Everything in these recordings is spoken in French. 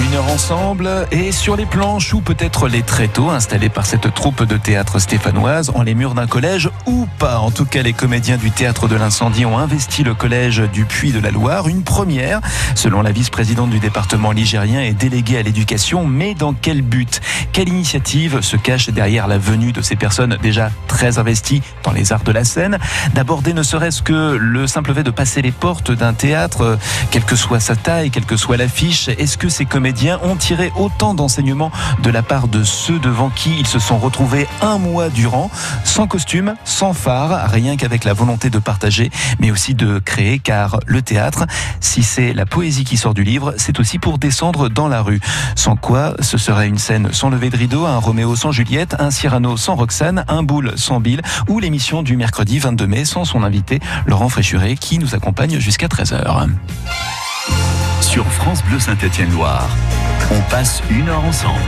Une heure ensemble et sur les planches ou peut-être les tréteaux installés par cette troupe de théâtre stéphanoise en les murs d'un collège ou pas. En tout cas, les comédiens du théâtre de l'incendie ont investi le collège du Puy de la Loire. Une première, selon la vice-présidente du département ligérien et déléguée à l'éducation. Mais dans quel but? Quelle initiative se cache derrière la venue de ces personnes déjà très investies dans les arts de la scène? D'aborder ne serait-ce que le simple fait de passer les portes d'un théâtre, quelle que soit sa taille, quelle que soit l'affiche. Est-ce que ces comédiens ont tiré autant d'enseignements de la part de ceux devant qui ils se sont retrouvés un mois durant, sans costume, sans phare, rien qu'avec la volonté de partager, mais aussi de créer, car le théâtre, si c'est la poésie qui sort du livre, c'est aussi pour descendre dans la rue. Sans quoi, ce serait une scène sans lever de rideau, un Roméo sans Juliette, un Cyrano sans Roxane, un Boule sans Bill, ou l'émission du mercredi 22 mai sans son invité, Laurent Fréchuret, qui nous accompagne jusqu'à 13h. Sur France Bleu Saint-Étienne-Loire, on passe une heure ensemble.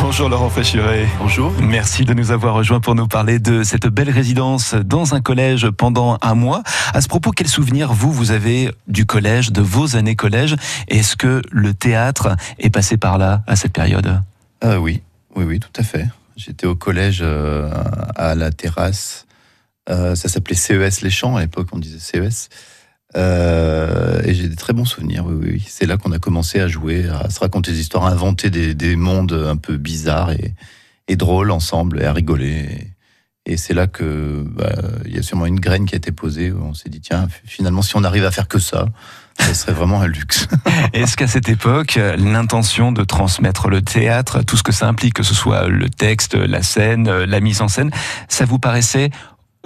Bonjour Laurent Fréchuret. Bonjour. Merci de nous avoir rejoints pour nous parler de cette belle résidence dans un collège pendant un mois. À ce propos, quel souvenir vous, vous avez du collège, de vos années collège? Est-ce que le théâtre est passé par là à cette période? Euh, Oui, oui, oui, tout à fait. J'étais au collège euh, à la terrasse. Euh, ça s'appelait CES Les Champs à l'époque, on disait CES. Euh, et j'ai des très bons souvenirs, oui. C'est là qu'on a commencé à jouer, à se raconter des histoires, à inventer des, des mondes un peu bizarres et, drôles ensemble, et à rigoler. Et, c'est là que bah, y a sûrement une graine qui a été posée. On s'est dit tiens, finalement, si on arrive à faire que ça, ce serait vraiment un luxe. Est-ce qu'à cette époque, l'intention de transmettre le théâtre, tout ce que ça implique, que ce soit le texte, la scène, la mise en scène, ça vous paraissait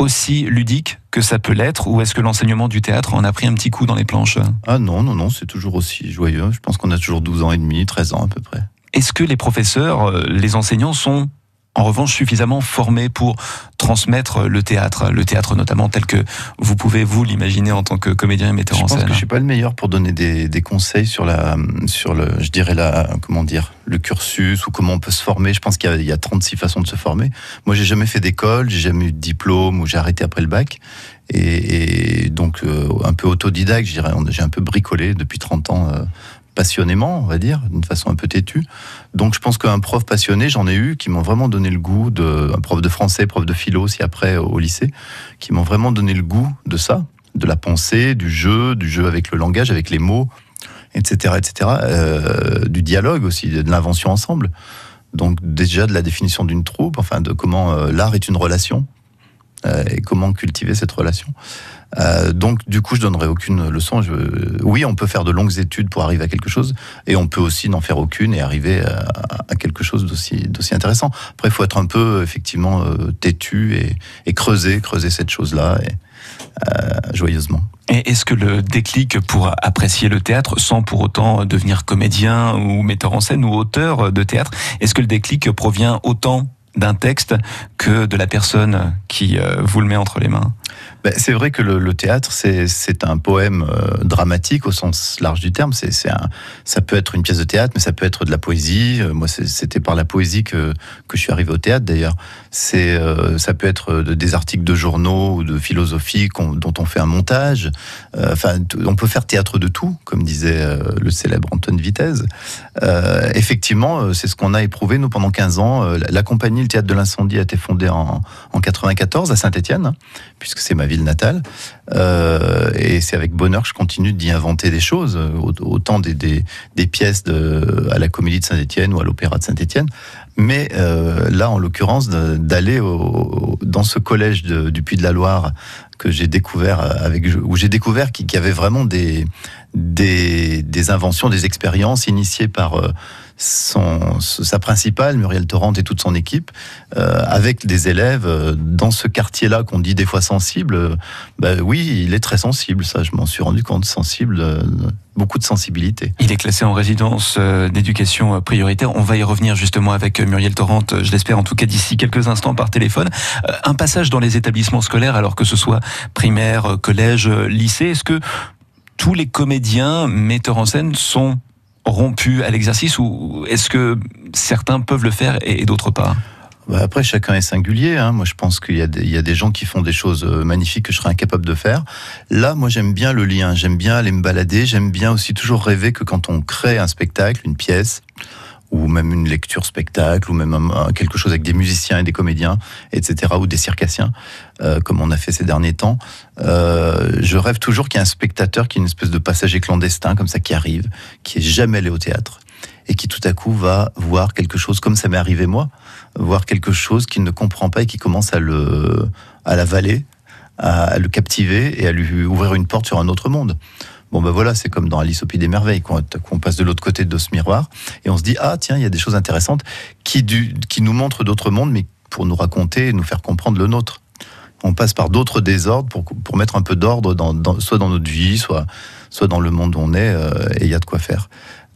aussi ludique que ça peut l'être ou est-ce que l'enseignement du théâtre en a pris un petit coup dans les planches? Ah non, non, non, c'est toujours aussi joyeux. Je pense qu'on a toujours 12 ans et demi, 13 ans à peu près. Est-ce que les professeurs, euh, les enseignants sont en revanche suffisamment formé pour transmettre le théâtre, le théâtre notamment tel que vous pouvez vous l'imaginer en tant que comédien et metteur en scène. Je pense que je suis pas le meilleur pour donner des, des, conseils sur la, sur le, je dirais la, comment dire, le cursus ou comment on peut se former. Je pense qu'il y, y, a 36 façons de se former. Moi, j'ai jamais fait d'école, j'ai jamais eu de diplôme ou j'ai arrêté après le bac. Et, et donc euh, un peu autodidacte, je dirais. J'ai un peu bricolé depuis 30 ans. Euh, passionnément, on va dire, d'une façon un peu têtue. Donc je pense qu'un prof passionné, j'en ai eu, qui m'ont vraiment donné le goût de, un prof de français, prof de philo aussi après au lycée, qui m'ont vraiment donné le goût de ça, de la pensée, du jeu, du jeu avec le langage, avec les mots, etc., etc., euh, du dialogue aussi, de l'invention ensemble. Donc déjà de la définition d'une troupe, enfin de comment euh, l'art est une relation et comment cultiver cette relation. Euh, donc, du coup, je donnerai aucune leçon. Oui, on peut faire de longues études pour arriver à quelque chose, et on peut aussi n'en faire aucune et arriver à, quelque chose d'aussi, intéressant. Après, il faut être un peu, effectivement, euh, têtu et, creuser, creuser cette chose-là, et, euh, joyeusement. Est-ce que le déclic pour apprécier le théâtre, sans pour autant devenir comédien ou metteur en scène ou auteur de théâtre, est-ce que le déclic provient autant d'un texte que de la personne qui euh, vous le met entre les mains ben, c'est vrai que le, théâtre, c'est un poème euh, dramatique au sens large du terme. C'est ça peut être une pièce de théâtre, mais ça peut être de la poésie. Euh, moi, c'était par la poésie que, que je suis arrivé au théâtre, d'ailleurs. C'est, ça peut être de, des articles de journaux ou de philosophie dont on fait un montage. On peut faire théâtre de tout, comme disait le célèbre Antoine Vitesse. effectivement, c'est ce qu'on a éprouvé, nous, pendant 15 ans. La compagnie, le théâtre de l'incendie, a été fondée en, en 94 à Saint-Étienne, hein, puisque c'est ma ville natale. Euh, et c'est avec bonheur que je continue d'y inventer des choses, autant des, pièces à la Comédie de Saint-Étienne ou à l'Opéra de Saint-Étienne. Mais euh, là, en l'occurrence, d'aller dans ce collège du Puy de la Loire que j'ai découvert avec où j'ai découvert qu'il y avait vraiment des, inventions, des expériences initiées par euh, son, sa principale, Muriel Torrent et toute son équipe, euh, avec des élèves euh, dans ce quartier-là qu'on dit des fois sensible. Euh, bah oui, il est très sensible, ça, je m'en suis rendu compte, sensible, euh, beaucoup de sensibilité. Il est classé en résidence d'éducation prioritaire. On va y revenir justement avec Muriel Torrent, je l'espère en tout cas d'ici quelques instants par téléphone. Un passage dans les établissements scolaires, alors que ce soit primaire, collège, lycée, est-ce que tous les comédiens, metteurs en scène sont rompus à l'exercice ou est-ce que certains peuvent le faire et d'autres pas? Bah, après, chacun est singulier. Hein. Moi, je pense qu'il y, a des gens qui font des choses euh, magnifiques que je serais incapable de faire. Là, moi, j'aime bien le lien. J'aime bien aller me balader. J'aime bien aussi toujours rêver que quand on crée un spectacle, une pièce, ou même une lecture spectacle, ou même quelque chose avec des musiciens et des comédiens, etc., ou des circassiens, euh, comme on a fait ces derniers temps. Euh, je rêve toujours qu'il y ait un spectateur qui est une espèce de passager clandestin, comme ça, qui arrive, qui est jamais allé au théâtre, et qui tout à coup va voir quelque chose, comme ça m'est arrivé moi, voir quelque chose qu'il ne comprend pas et qui commence à le, à l'avaler, à le captiver et à lui ouvrir une porte sur un autre monde. Bon ben voilà, c'est comme dans Alice au Pays des Merveilles, qu'on passe de l'autre côté de ce miroir et on se dit ah tiens il y a des choses intéressantes qui, nous montrent d'autres mondes, mais pour nous raconter et nous faire comprendre le nôtre. On passe par d'autres désordres pour, mettre un peu d'ordre soit dans notre vie, soit, soit dans le monde où on est, euh, et il y a de quoi faire.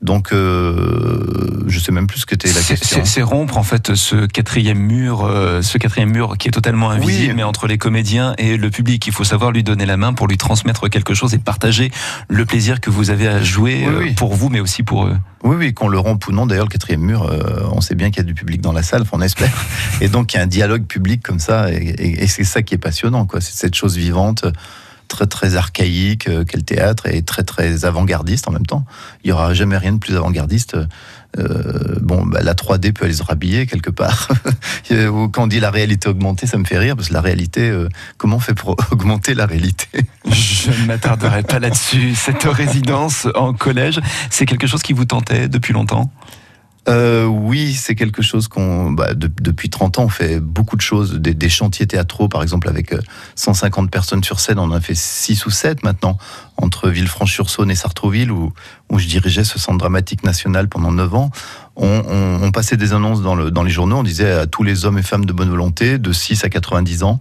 Donc, euh, je sais même plus ce que était la question. C'est rompre en fait ce quatrième mur, euh, ce quatrième mur qui est totalement invisible, mais entre les comédiens et le public. Il faut savoir lui donner la main pour lui transmettre quelque chose et partager le plaisir que vous avez à jouer euh, pour vous, mais aussi pour eux. Oui, oui, qu'on le rompe ou non. D'ailleurs, le quatrième mur, euh, on sait bien qu'il y a du public dans la salle, on espère. Et donc, il y a un dialogue public comme ça, et, et c'est ça qui est passionnant, quoi. C'est cette chose vivante très très archaïque euh, qu'est le théâtre et très très avant-gardiste en même temps. Il y aura jamais rien de plus avant-gardiste. Euh, bon, bah, la 3D peut aller se rhabiller quelque part. Quand on dit la réalité augmentée, ça me fait rire parce que la réalité, euh, comment on fait pour augmenter la réalité? Je ne m'attarderai pas là-dessus. Cette résidence en collège, c'est quelque chose qui vous tentait depuis longtemps? Euh, oui, c'est quelque chose qu'on, bah, depuis 30 ans, on fait beaucoup de choses, des, chantiers théâtraux, par exemple, avec 150 euh, personnes sur scène, on en a fait 6 ou 7 maintenant, entre Villefranche-sur-Saône et Sartrouville, où, je dirigeais ce centre dramatique national pendant 9 ans. On, passait des annonces dans, dans les journaux, on disait à tous les hommes et femmes de bonne volonté, de 6 à 90 ans,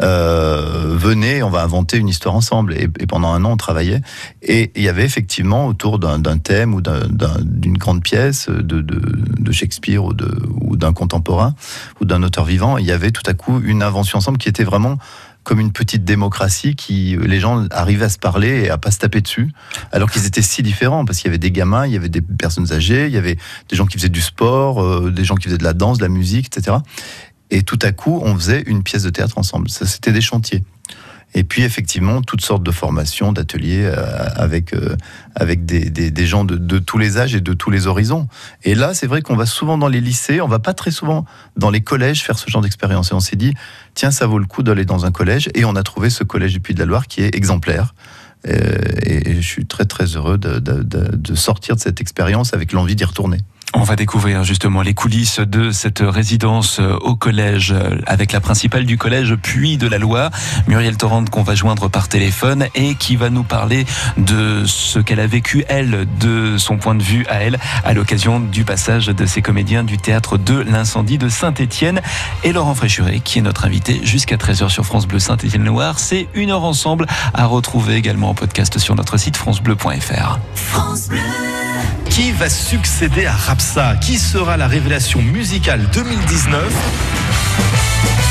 euh, venez, on va inventer une histoire ensemble. Et, pendant un an, on travaillait. Et il y avait effectivement autour d'un thème ou d'une grande pièce de, Shakespeare ou d'un contemporain ou d'un auteur vivant, il y avait tout à coup une invention ensemble qui était vraiment comme une petite démocratie qui les gens arrivaient à se parler et à pas se taper dessus alors qu'ils étaient si différents parce qu'il y avait des gamins, il y avait des personnes âgées, il y avait des gens qui faisaient du sport, euh, des gens qui faisaient de la danse, de la musique, etc. Et tout à coup, on faisait une pièce de théâtre ensemble. Ça, c'était des chantiers. Et puis effectivement, toutes sortes de formations, d'ateliers euh, avec euh, avec des, gens de, tous les âges et de tous les horizons. Et là, c'est vrai qu'on va souvent dans les lycées, on va pas très souvent dans les collèges faire ce genre d'expérience. Et on s'est dit, tiens, ça vaut le coup d'aller dans un collège. Et on a trouvé ce collège du Puy de la Loire qui est exemplaire. Euh, et je suis très très heureux de sortir de cette expérience avec l'envie d'y retourner. On va découvrir justement les coulisses de cette résidence euh, au collège euh, avec la principale du collège puis de la Loire, Muriel Torrente qu'on va joindre par téléphone et qui va nous parler de ce qu'elle a vécu elle, de son point de vue à elle, à l'occasion du passage de ces comédiens du théâtre de l'incendie de Saint-Étienne et Laurent Fréchuré qui est notre invité jusqu'à 13h sur France Bleu Saint-Étienne-Loire. C'est une heure ensemble à retrouver également en podcast sur notre site francebleu.fr. France Bleu. Qui va succéder à Rapsa Qui sera la révélation musicale 2019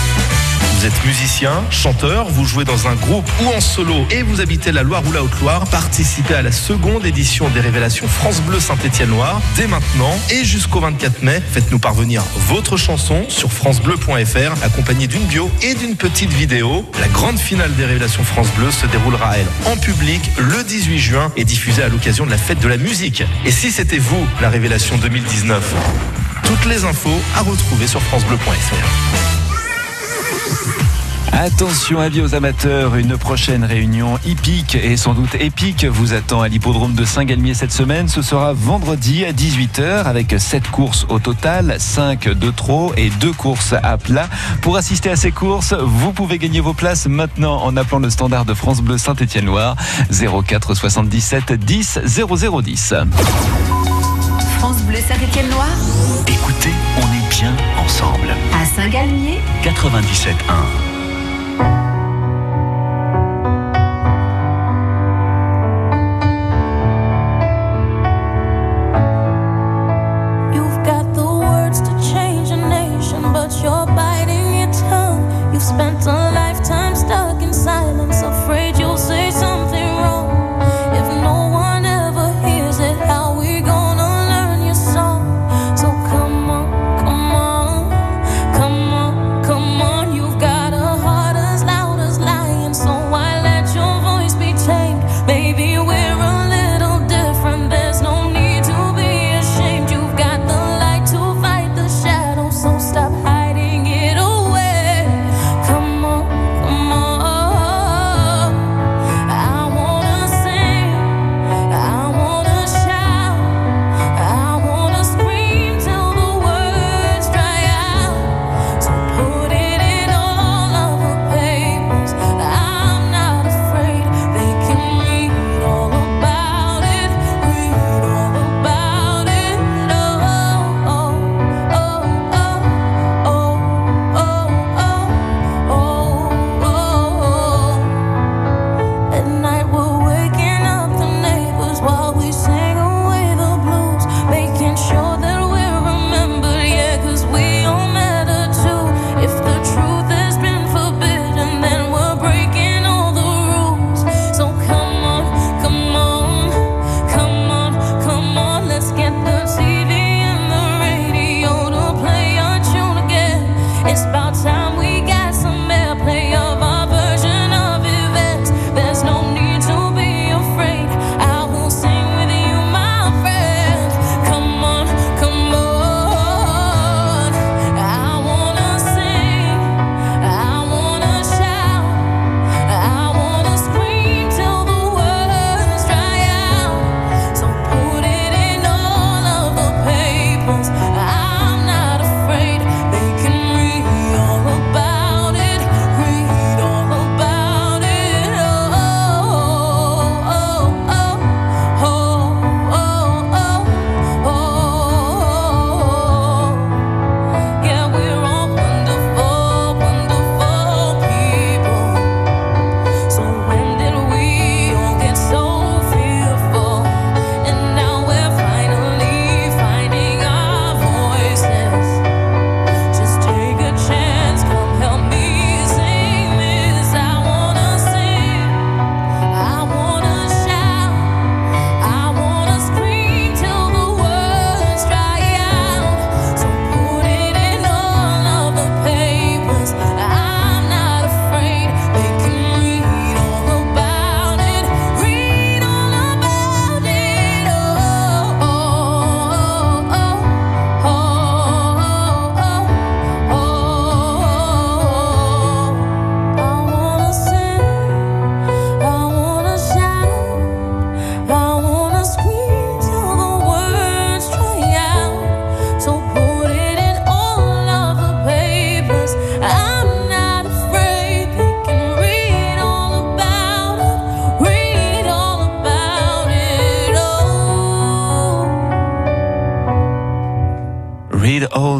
vous êtes musicien, chanteur, vous jouez dans un groupe ou en solo et vous habitez la Loire ou la Haute-Loire, participez à la seconde édition des révélations France Bleu Saint-Étienne-Loire dès maintenant et jusqu'au 24 mai. Faites-nous parvenir votre chanson sur francebleu.fr accompagnée d'une bio et d'une petite vidéo. La grande finale des révélations France Bleu se déroulera elle en public le 18 juin et diffusée à l'occasion de la fête de la musique. Et si c'était vous la révélation 2019 Toutes les infos à retrouver sur francebleu.fr. Attention, avis aux amateurs, une prochaine réunion hippique et sans doute épique vous attend à l'hippodrome de Saint-Galmier cette semaine. Ce sera vendredi à 18h avec 7 courses au total, 5 de trop et 2 courses à plat. Pour assister à ces courses, vous pouvez gagner vos places maintenant en appelant le standard de France Bleu Saint-Étienne-Loire 04 77 10 0010. France Bleu Saint-Étienne-Loire. Écoutez, on est bien ensemble. Saint-Galmier 97.1.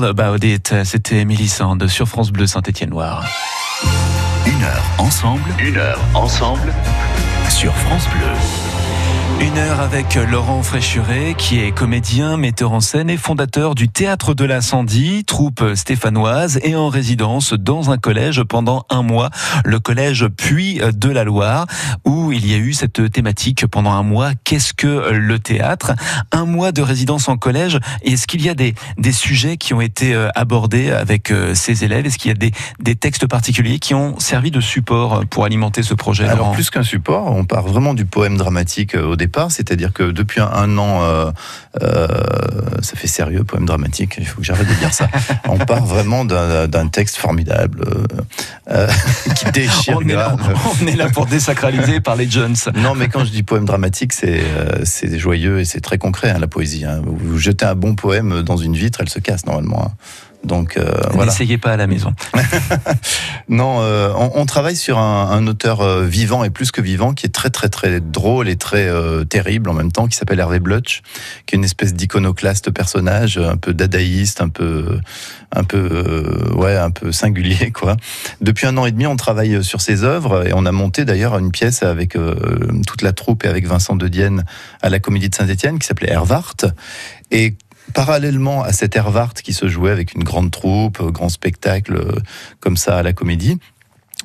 All About It. C'était Émilie Sand sur France Bleu Saint-Étienne-Loire. Une heure ensemble. Une heure ensemble sur France Bleu. Une heure avec Laurent Fréchuret, qui est comédien, metteur en scène et fondateur du Théâtre de l'Incendie, troupe stéphanoise et en résidence dans un collège pendant un mois, le collège Puy de la Loire, où il y a eu cette thématique pendant un mois. Qu'est-ce que le théâtre? Un mois de résidence en collège. Est-ce qu'il y a des, des sujets qui ont été euh, abordés avec euh, ces élèves? Est-ce qu'il y a des, des textes particuliers qui ont servi de support pour alimenter ce projet Alors Laurent? plus qu'un support, on part vraiment du poème dramatique euh, au départ, c'est-à-dire que depuis un, un an, euh, euh, ça fait sérieux, poème dramatique, il faut que j'arrête de dire ça. on part vraiment d'un texte formidable euh, qui déchire on est, là, on est là pour désacraliser par les Jones. Non, mais quand je dis poème dramatique, c'est joyeux et c'est très concret, hein, la poésie. hein. Vous, vous jetez un bon poème dans une vitre, elle se casse normalement. hein. Donc euh, voilà. N'essayez pas à la maison. Non, euh, on, on travaille sur un, un auteur euh, vivant et plus que vivant, qui est très très très drôle et très euh, terrible en même temps, qui s'appelle Hervé Blutch, qui est une espèce d'iconoclaste personnage, un peu dadaïste, un peu un peu ouais, un peu singulier quoi. Depuis un an et demi, on travaille sur ses œuvres et on a monté d'ailleurs une pièce avec toute la troupe et avec Vincent de Dienne à la Comédie de Saint-Étienne qui s'appelait Hervart et Parallèlement à cet Hervart qui se jouait avec une grande troupe, euh, grand spectacle euh, comme ça à la comédie,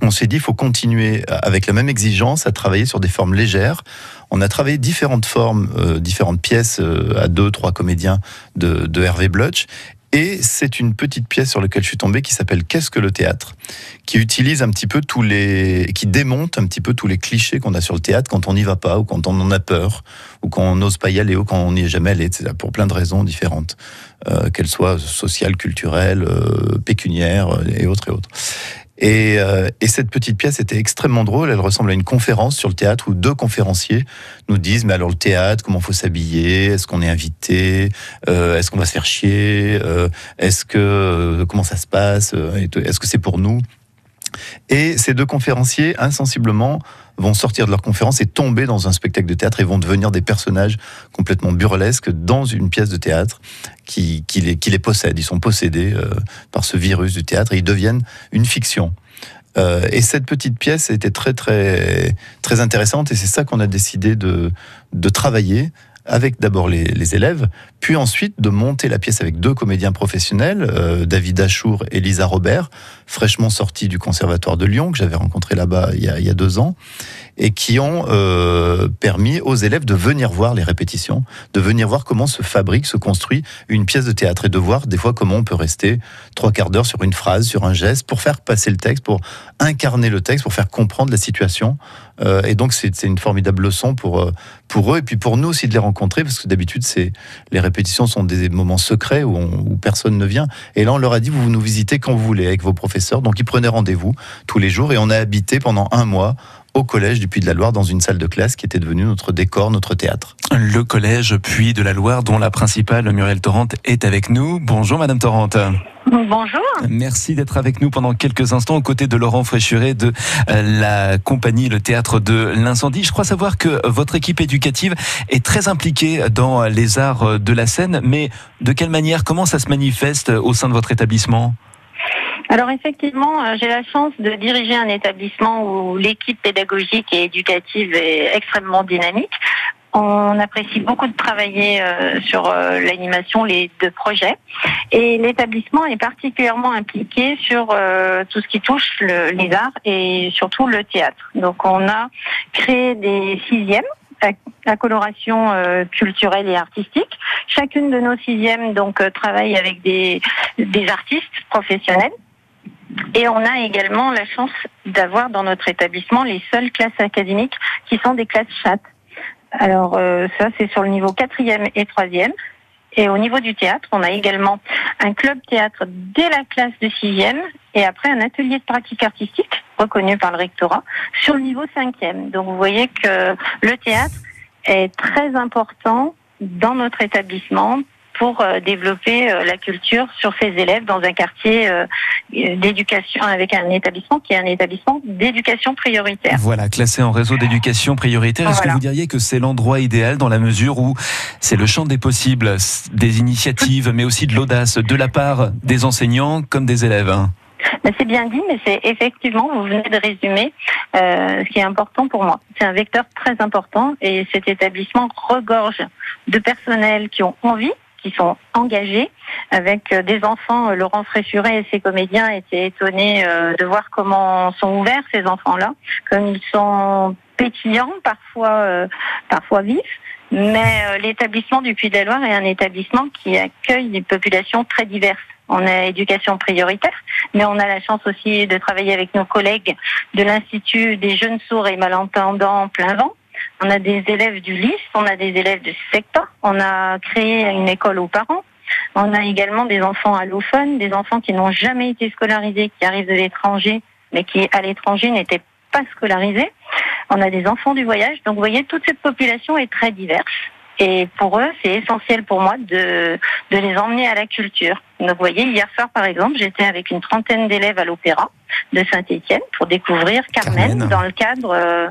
on s'est dit il faut continuer avec la même exigence à travailler sur des formes légères. On a travaillé différentes formes, euh, différentes pièces à deux, trois comédiens de, de Hervé Blutch. Et c'est une petite pièce sur laquelle je suis tombé qui s'appelle Qu'est-ce que le théâtre? Qui utilise un petit peu tous les, qui démonte un petit peu tous les clichés qu'on a sur le théâtre quand on n'y va pas ou quand on en a peur ou quand on n'ose pas y aller ou quand on n'y est jamais allé, etc. Pour plein de raisons différentes, euh, qu'elles soient sociales, culturelles, euh, pécuniaires euh, et autres et autres. Et, euh, et cette petite pièce était extrêmement drôle. Elle ressemble à une conférence sur le théâtre où deux conférenciers nous disent mais alors le théâtre, comment faut s'habiller? Est-ce qu'on est invité? Euh, Est-ce qu'on va se faire chier? Euh, Est-ce que euh, comment ça se passe? Euh. Est-ce que c'est pour nous? Et ces deux conférenciers, insensiblement, vont sortir de leur conférence et tomber dans un spectacle de théâtre et vont devenir des personnages complètement burlesques dans une pièce de théâtre qui, qui, les, qui les possède. Ils sont possédés euh, par ce virus du théâtre et ils deviennent une fiction. Euh, et cette petite pièce était très très très intéressante et c'est ça qu'on a décidé de, de travailler avec d'abord les, élèves, puis ensuite de monter la pièce avec deux comédiens professionnels, euh, David Achour et Lisa Robert, fraîchement sortis du Conservatoire de Lyon, que j'avais rencontré là-bas il, y a- il y a deux ans, et qui ont euh, permis aux élèves de venir voir les répétitions, de venir voir comment se fabrique, se construit une pièce de théâtre, et de voir des fois comment on peut rester trois quarts d'heure sur une phrase, sur un geste, pour faire passer le texte, pour incarner le texte, pour faire comprendre la situation. Euh, et donc c'est une formidable leçon pour euh, pour eux et puis pour nous aussi de les rencontrer parce que d'habitude les répétitions sont des moments secrets où, où personne ne vient. Et là on leur a dit vous nous visitez quand vous voulez avec vos professeurs. Donc ils prenaient rendez-vous tous les jours et on a habité pendant un mois au collège du Puy de la Loire dans une salle de classe qui était devenue notre décor, notre théâtre. Le collège Puy de la Loire, dont la principale, Muriel Torrent, est avec nous. Bonjour Madame Torrent. Bonjour. Merci d'être avec nous pendant quelques instants aux côtés de Laurent Fréchuret de euh, la compagnie Le Théâtre de l'Incendie. Je crois savoir que votre équipe éducative est très impliquée dans les arts de la scène, mais de quelle manière, comment ça se manifeste au sein de votre établissement? Alors effectivement, euh, j'ai la chance de diriger un établissement où l'équipe pédagogique et éducative est extrêmement dynamique. On apprécie beaucoup de travailler euh, sur euh, l'animation, les deux projets. Et l'établissement est particulièrement impliqué sur tout ce qui touche le- les arts et surtout le théâtre. Donc on a créé des sixièmes à, coloration euh, culturelle et artistique. Chacune de nos sixièmes donc travaille avec des, des artistes professionnels. Et on a également la chance d'avoir dans notre établissement les seules classes académiques qui sont des classes chat. Alors euh, ça c'est sur le niveau quatrième et troisième. Et au niveau du théâtre, on a également un club théâtre dès la classe de sixième et après un atelier de pratique artistique reconnu par le rectorat sur le niveau cinquième. Donc vous voyez que le théâtre est très important dans notre établissement pour euh, développer euh, la culture sur ces élèves dans un quartier euh, d'éducation avec un établissement qui est un établissement d'éducation prioritaire. Voilà, classé en réseau d'éducation prioritaire. Est-ce que vous diriez que c'est l'endroit idéal dans la mesure où c'est le champ des possibles, des initiatives, mais aussi de l'audace de la part des enseignants comme des élèves hein? Ben, C'est bien dit, mais c'est effectivement, vous venez de résumer euh, ce qui est important pour moi. C'est un vecteur très important et cet établissement regorge de personnels qui ont envie, qui sont engagés, avec euh, des enfants. Euh, Laurent Fréchuret et ses comédiens étaient étonnés euh, de voir comment sont ouverts ces enfants-là, comme ils sont pétillants, parfois, parfois vifs. Mais l'établissement du Puy de la Loire est un établissement qui accueille des populations très diverses. On a éducation prioritaire, mais on a la chance aussi de travailler avec nos collègues de l'Institut des jeunes sourds et malentendants plein vent. On a des élèves du LIS, on a des élèves de SECTA, on a créé une école aux parents. On a également des enfants allophones, des enfants qui n'ont jamais été scolarisés, qui arrivent de l'étranger, mais qui à l'étranger n'étaient pas scolarisés. On a des enfants du voyage. Donc vous voyez, toute cette population est très diverse. Et pour eux, c'est essentiel pour moi de, de les emmener à la culture. Donc vous voyez, hier soir par exemple, j'étais avec une trentaine d'élèves à l'Opéra de Saint-Étienne pour découvrir Carmen, Carmen. dans le cadre euh,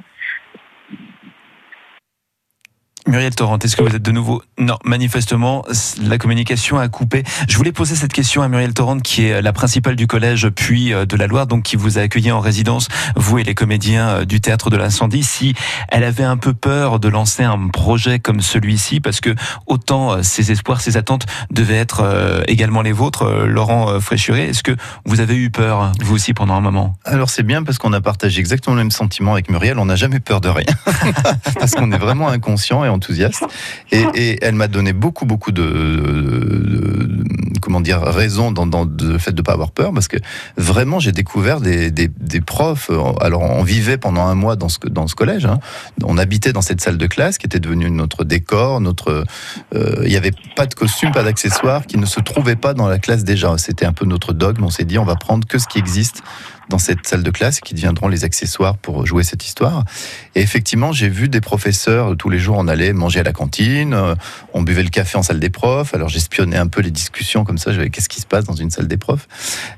Muriel Torrent, est-ce que vous êtes de nouveau? Non, manifestement, la communication a coupé. Je voulais poser cette question à Muriel Torrent, qui est la principale du collège puis euh, de la Loire, donc qui vous a accueilli en résidence, vous et les comédiens euh, du théâtre de l'incendie, si elle avait un peu peur de lancer un projet comme celui-ci, parce que autant euh, ses espoirs, ses attentes devaient être également les vôtres, Laurent Fréchuret. Est-ce que vous avez eu peur, vous aussi, pendant un moment? Alors c'est bien parce qu'on a partagé exactement le même sentiment avec Muriel. On n'a jamais peur de rien parce qu'on est vraiment inconscient et enthousiaste. Et, elle m'a donné beaucoup, beaucoup de, comment dire raison dans, le fait de pas avoir peur parce que vraiment j'ai découvert des, profs. Alors on vivait pendant un mois dans ce dans ce collège. hein. On habitait dans cette salle de classe qui était devenue notre décor, notre. euh, Il n'y avait pas de costume, pas d'accessoires qui ne se trouvaient pas dans la classe déjà. C'était un peu notre dogme. On s'est dit on va prendre que ce qui existe dans cette salle de classe qui deviendront les accessoires pour jouer cette histoire. Et effectivement, j'ai vu des professeurs, tous les jours on allait manger à la cantine, euh, on buvait le café en salle des profs, alors j'espionnais un peu les discussions comme ça, j'avais qu'est-ce qui se passe dans une salle des profs?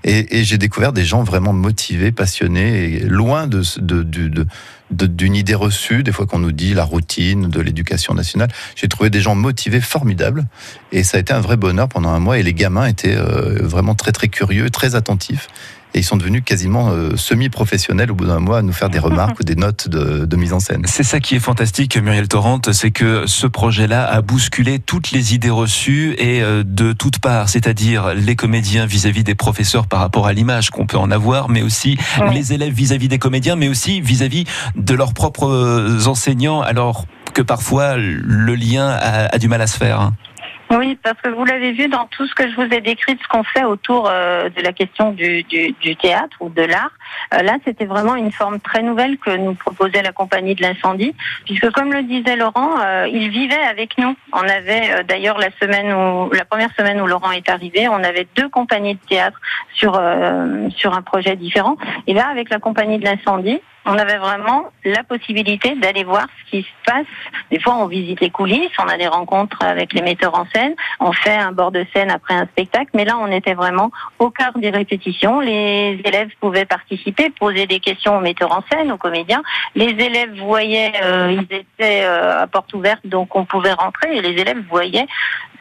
Et, j'ai découvert des gens vraiment motivés, passionnés, loin d'une idée reçue, des fois qu'on nous dit la routine de l'éducation nationale. J'ai trouvé des gens motivés, formidables, et ça a été un vrai bonheur pendant un mois, et les gamins étaient euh, vraiment très très curieux, très attentifs. Et ils sont devenus quasiment euh, semi-professionnels au bout d'un mois à nous faire des remarques ou des notes de, de mise en scène. C'est ça qui est fantastique, Muriel Torrent, c'est que ce projet-là a bousculé toutes les idées reçues et euh, de toutes parts, c'est-à-dire les comédiens vis-à-vis des professeurs par rapport à l'image qu'on peut en avoir, mais aussi les élèves vis-à-vis des comédiens, mais aussi vis-à-vis de leurs propres euh, enseignants, alors que parfois le lien a, a du mal à se faire. Oui, parce que vous l'avez vu dans tout ce que je vous ai décrit, de ce qu'on fait autour euh, de la question du, du, du théâtre ou de l'art. Euh, là, c'était vraiment une forme très nouvelle que nous proposait la compagnie de l'incendie, puisque comme le disait Laurent, euh, il vivait avec nous. On avait d'ailleurs la semaine où, la première semaine où Laurent est arrivé, on avait deux compagnies de théâtre sur sur un projet différent. Et là, avec la compagnie de l'incendie, on avait vraiment la possibilité d'aller voir ce qui se passe. Des fois, on visite les coulisses, on a des rencontres avec les metteurs en scène, on fait un bord de scène après un spectacle, mais là, on était vraiment au cœur des répétitions. Les élèves pouvaient participer, poser des questions aux metteurs en scène, aux comédiens. Les élèves voyaient, euh, ils étaient euh, à porte ouverte, donc on pouvait rentrer, et les élèves voyaient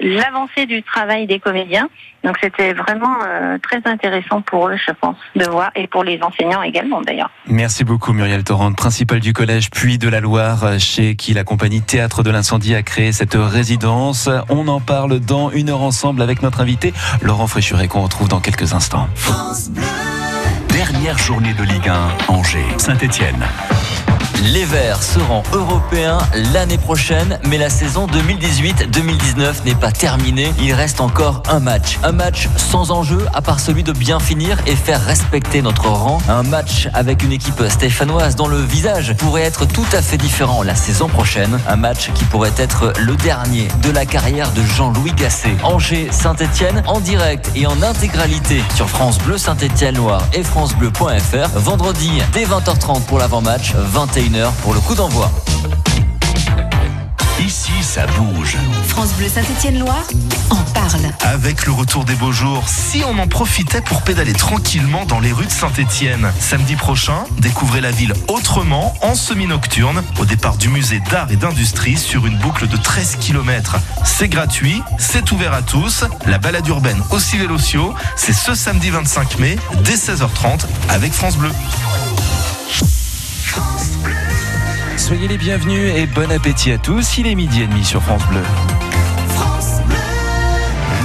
l'avancée du travail des comédiens. Donc c'était vraiment euh, très intéressant pour eux, je pense, de voir, et pour les enseignants également d'ailleurs. Merci beaucoup Muriel Torrent, principale du collège Puy de la Loire, chez qui la compagnie Théâtre de l'Incendie a créé cette résidence. On en parle dans une heure ensemble avec notre invité Laurent Fréchuret qu'on retrouve dans quelques instants. Dernière journée de Ligue 1, Angers, Saint-Etienne. Les Verts seront européens l'année prochaine, mais la saison 2018-2019 n'est pas terminée. Il reste encore un match. Un match sans enjeu, à part celui de bien finir et faire respecter notre rang. Un match avec une équipe stéphanoise dont le visage pourrait être tout à fait différent la saison prochaine. Un match qui pourrait être le dernier de la carrière de Jean-Louis Gasset. Angers-Saint-Etienne en direct et en intégralité sur France Bleu Saint-Etienne Loire et francebleu.fr. Vendredi dès 20h30 pour l'avant-match, 21h pour le coup d'envoi. Ici, ça bouge. France Bleu Saint-Étienne-Loire en parle. Avec le retour des beaux jours, si on en profitait pour pédaler tranquillement dans les rues de Saint-Étienne. Samedi prochain, découvrez la ville autrement en semi-nocturne au départ du musée d'art et d'industrie sur une boucle de 13 km. C'est gratuit, c'est ouvert à tous. La balade urbaine aussi Vélociaux, c'est ce samedi 25 mai dès 16h30 avec France Bleu. Soyez les bienvenus et bon appétit à tous. Il est midi et demi sur France Bleu.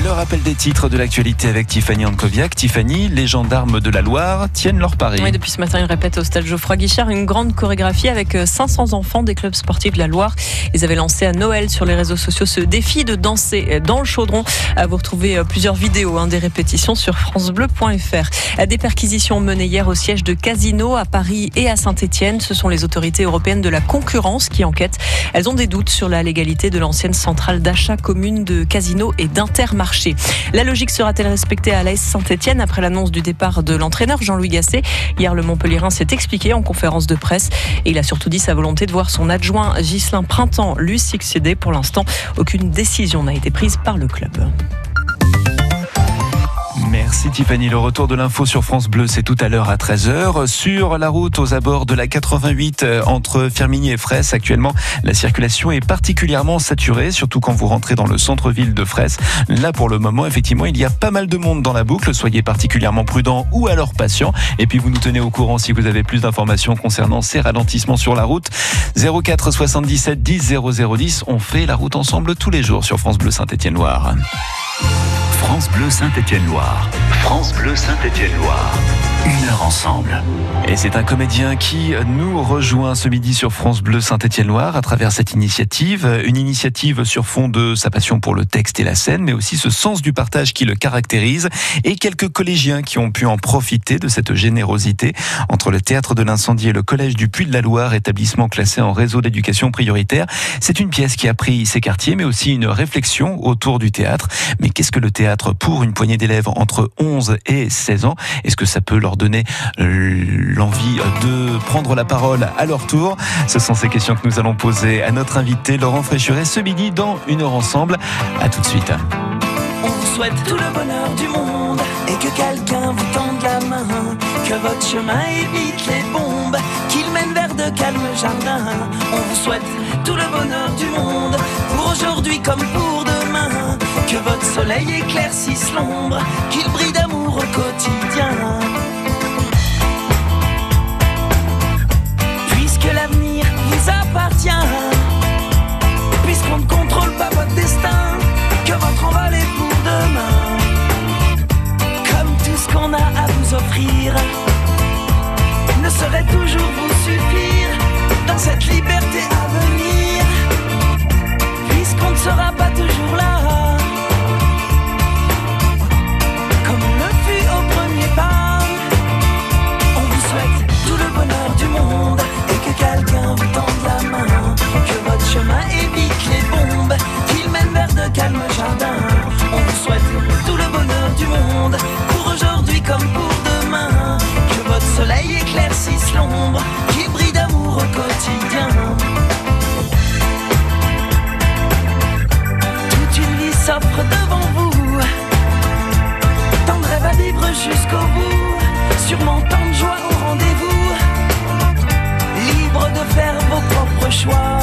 Le rappel des titres de l'actualité avec Tiffany Ankoviak. Tiffany, les gendarmes de la Loire tiennent leur pari. Oui, depuis ce matin, ils répètent au stade Geoffroy Guichard une grande chorégraphie avec 500 enfants des clubs sportifs de la Loire. Ils avaient lancé à Noël sur les réseaux sociaux ce défi de danser dans le chaudron. Vous retrouvez plusieurs vidéos hein, des répétitions sur francebleu.fr. Des perquisitions menées hier au siège de Casino à Paris et à Saint-Etienne. Ce sont les autorités européennes de la concurrence qui enquêtent. Elles ont des doutes sur la légalité de l'ancienne centrale d'achat commune de Casino et d'Intermarché. La logique sera-t-elle respectée à l'AS Saint-Etienne après l'annonce du départ de l'entraîneur Jean-Louis Gasset Hier, le Montpellierin s'est expliqué en conférence de presse et il a surtout dit sa volonté de voir son adjoint Ghislain Printemps lui succéder. Pour l'instant, aucune décision n'a été prise par le club. Merci Tiffany. Le retour de l'info sur France Bleu, c'est tout à l'heure à 13h. Sur la route aux abords de la 88 euh, entre Firminy et Fraisse, actuellement, la circulation est particulièrement saturée, surtout quand vous rentrez dans le centre-ville de Fraisse. Là, pour le moment, effectivement, il y a pas mal de monde dans la boucle. Soyez particulièrement prudents ou alors patients. Et puis, vous nous tenez au courant si vous avez plus d'informations concernant ces ralentissements sur la route. 04 77 10 0010. On fait la route ensemble tous les jours sur France Bleu Saint-Étienne-Loire. France Bleu Saint-Étienne-Loire. France Bleu Saint-Étienne-Loire. Une heure ensemble. Et c'est un comédien qui nous rejoint ce midi sur France Bleu Saint-Étienne-Loire à travers cette initiative. Une initiative sur fond de sa passion pour le texte et la scène, mais aussi ce sens du partage qui le caractérise. Et quelques collégiens qui ont pu en profiter de cette générosité entre le théâtre de l'incendie et le collège du Puy de la Loire, établissement classé en réseau d'éducation prioritaire. C'est une pièce qui a pris ses quartiers, mais aussi une réflexion autour du théâtre. Mais qu'est-ce que le théâtre pour une poignée d'élèves entre 11 et 16 ans? Est-ce que ça peut leur donner l'envie de prendre la parole à leur tour? Ce sont ces questions que nous allons poser à notre invité Laurent Fréchuret ce midi dans Une heure ensemble. À tout de suite. On vous souhaite tout le bonheur du monde et que quelqu'un vous tende la main, que votre chemin évite les bombes, qu'il mène vers de calmes jardins. On vous souhaite tout le bonheur du monde pour aujourd'hui comme pour que votre soleil éclaircisse l'ombre, qu'il brille d'amour au quotidien. Puisque l'avenir vous appartient, puisqu'on ne contrôle pas votre destin, que votre envol est pour demain. Comme tout ce qu'on a à vous offrir ne saurait toujours vous suffire dans cette liberté à venir, puisqu'on ne sera calmes jardins. On vous souhaite tout le bonheur du monde pour aujourd'hui comme pour demain, que votre soleil éclaircisse l'ombre, qu'il brille d'amour au quotidien. Toute une vie s'offre devant vous, tant de rêves à vivre jusqu'au bout, sûrement tant de joie au rendez-vous, libre de faire vos propres choix,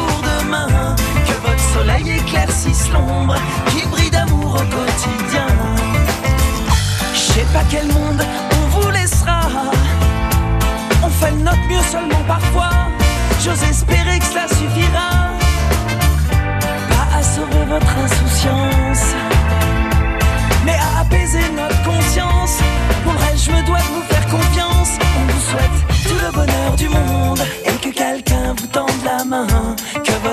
soleil éclaircisse l'ombre, qu'il brille d'amour au quotidien. Je sais pas quel monde on vous laissera. On fait notre mieux seulement parfois. J'ose espérer que cela suffira. Pas à sauver votre insouciance, mais à apaiser notre conscience. Pour elle, je me dois de vous faire confiance. On vous souhaite tout le bonheur du monde et que quelqu'un vous tende la main.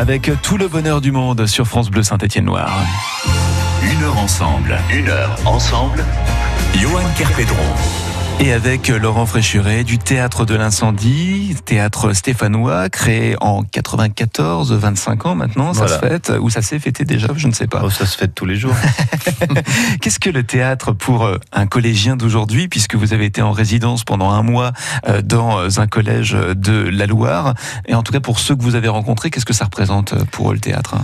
avec tout le bonheur du monde sur France Bleu Saint-Étienne-Noir. Une heure ensemble. Une heure ensemble. Johan Kerpédron. Et avec Laurent Fréchuret du Théâtre de l'Incendie, théâtre stéphanois, créé en 94, 25 ans maintenant, ça Voilà. se fête, ou ça s'est fêté déjà, je ne sais pas. Oh, ça se fait tous les jours. Qu'est-ce que le théâtre pour euh, un collégien d'aujourd'hui, puisque vous avez été en résidence pendant un mois euh, dans un collège de la Loire, et en tout cas pour ceux que vous avez rencontrés, qu'est-ce que ça représente pour eux le théâtre?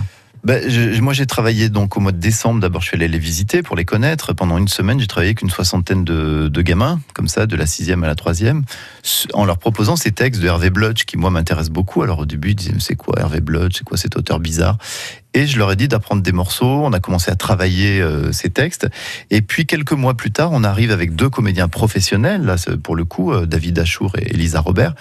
Je- moi, j'ai travaillé donc au mois de décembre. D'abord, je suis allé les visiter pour les connaître. Pendant une semaine, j'ai travaillé avec une soixantaine de, gamins, comme ça, de la sixième à la troisième, en leur proposant ces textes de Hervé Blutch, qui moi m'intéressent beaucoup. Alors au début, ils disaient c'est quoi Hervé Blutch C'est quoi cet auteur bizarre? Et je leur ai dit d'apprendre des morceaux. On a commencé à travailler euh, ces textes. Et puis quelques mois plus tard, on arrive avec deux comédiens professionnels. Là, pour le coup, euh, David Achour et Elisa Robert.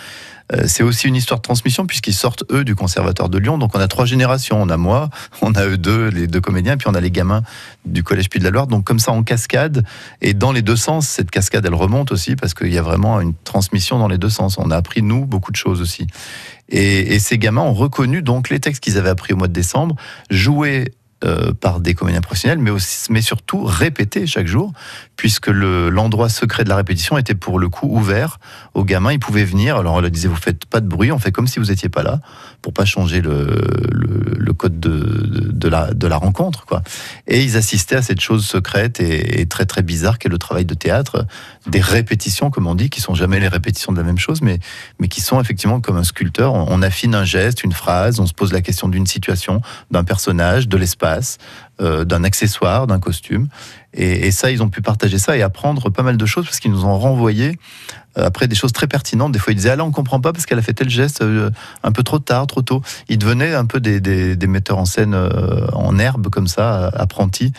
Euh, C'est aussi une histoire de transmission puisqu'ils sortent eux du conservatoire de Lyon. Donc on a trois générations. On a moi, on a eux deux, les deux comédiens, puis on a les gamins du collège Puy de la Loire. Donc comme ça en cascade et dans les deux sens. Cette cascade elle remonte aussi parce qu'il y a vraiment une transmission dans les deux sens. On a appris nous beaucoup de choses aussi. Et, et ces gamins ont reconnu donc les textes qu'ils avaient appris au mois de décembre, joués euh, par des comédiens professionnels, mais, aussi, mais surtout répétés chaque jour, puisque le- l'endroit secret de la répétition était pour le coup ouvert aux gamins. Ils pouvaient venir. Alors on leur disait vous faites pas de bruit, on fait comme si vous étiez pas là, pour pas changer le, le, code de, de, la, de la rencontre. Et ils assistaient à cette chose secrète et, très très bizarre qu'est le travail de théâtre, des répétitions, comme on dit, qui sont jamais les répétitions de la même chose, mais mais qui sont effectivement comme un sculpteur. On affine un geste, une phrase, on se pose la question d'une situation, d'un personnage, de l'espace, euh, d'un accessoire, d'un costume. Et, ça, ils ont pu partager ça et apprendre pas mal de choses parce qu'ils nous ont renvoyé euh, après des choses très pertinentes. Des fois, ils disaient Ah là, on comprend pas parce qu'elle a fait tel geste euh, un peu trop tard, trop tôt. Ils devenaient un peu des, metteurs en scène en herbe, comme ça, apprentis,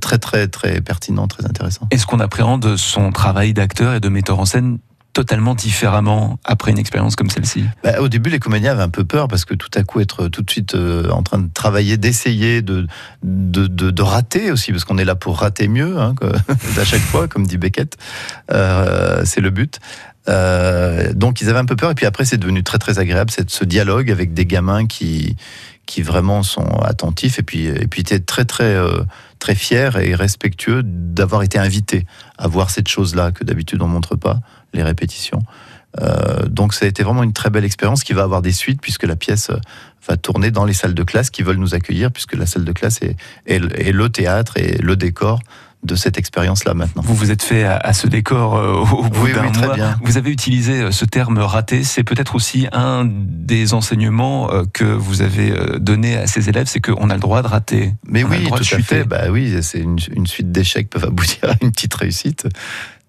très, très, très pertinents, très intéressants. Est-ce qu'on appréhende son travail d'acteur et de metteur en scène totalement différemment après une expérience comme celle-ci Bah, au début, les comédiens avaient un peu peur parce que tout à coup, être tout de suite euh, en train de travailler, d'essayer, de, de, de, rater aussi, parce qu'on est là pour rater mieux, hein, à chaque fois, comme dit Beckett, Euh, c'est le but. Euh, donc, ils avaient un peu peur, et puis après, c'est devenu très très agréable, c'est ce dialogue avec des gamins qui qui vraiment sont attentifs et puis et puis étaient très très euh, très fiers et respectueux d'avoir été invités à voir cette chose-là que d'habitude on montre pas les répétitions. Euh, donc ça a été vraiment une très belle expérience qui va avoir des suites puisque la pièce euh, va tourner dans les salles de classe qui veulent nous accueillir puisque la salle de classe est, est, le- est le théâtre et le décor de cette expérience-là maintenant. Vous vous êtes fait à, à ce décor euh, au bout Oui, d'un oui, mois. bien. Vous avez utilisé ce terme raté. C'est peut-être aussi un des enseignements que vous avez donné à ces élèves, c'est qu'on a le droit de rater. Mais On a le oui, droit tout de à fait. Bah oui, c'est une, une suite d'échecs peuvent aboutir à une petite réussite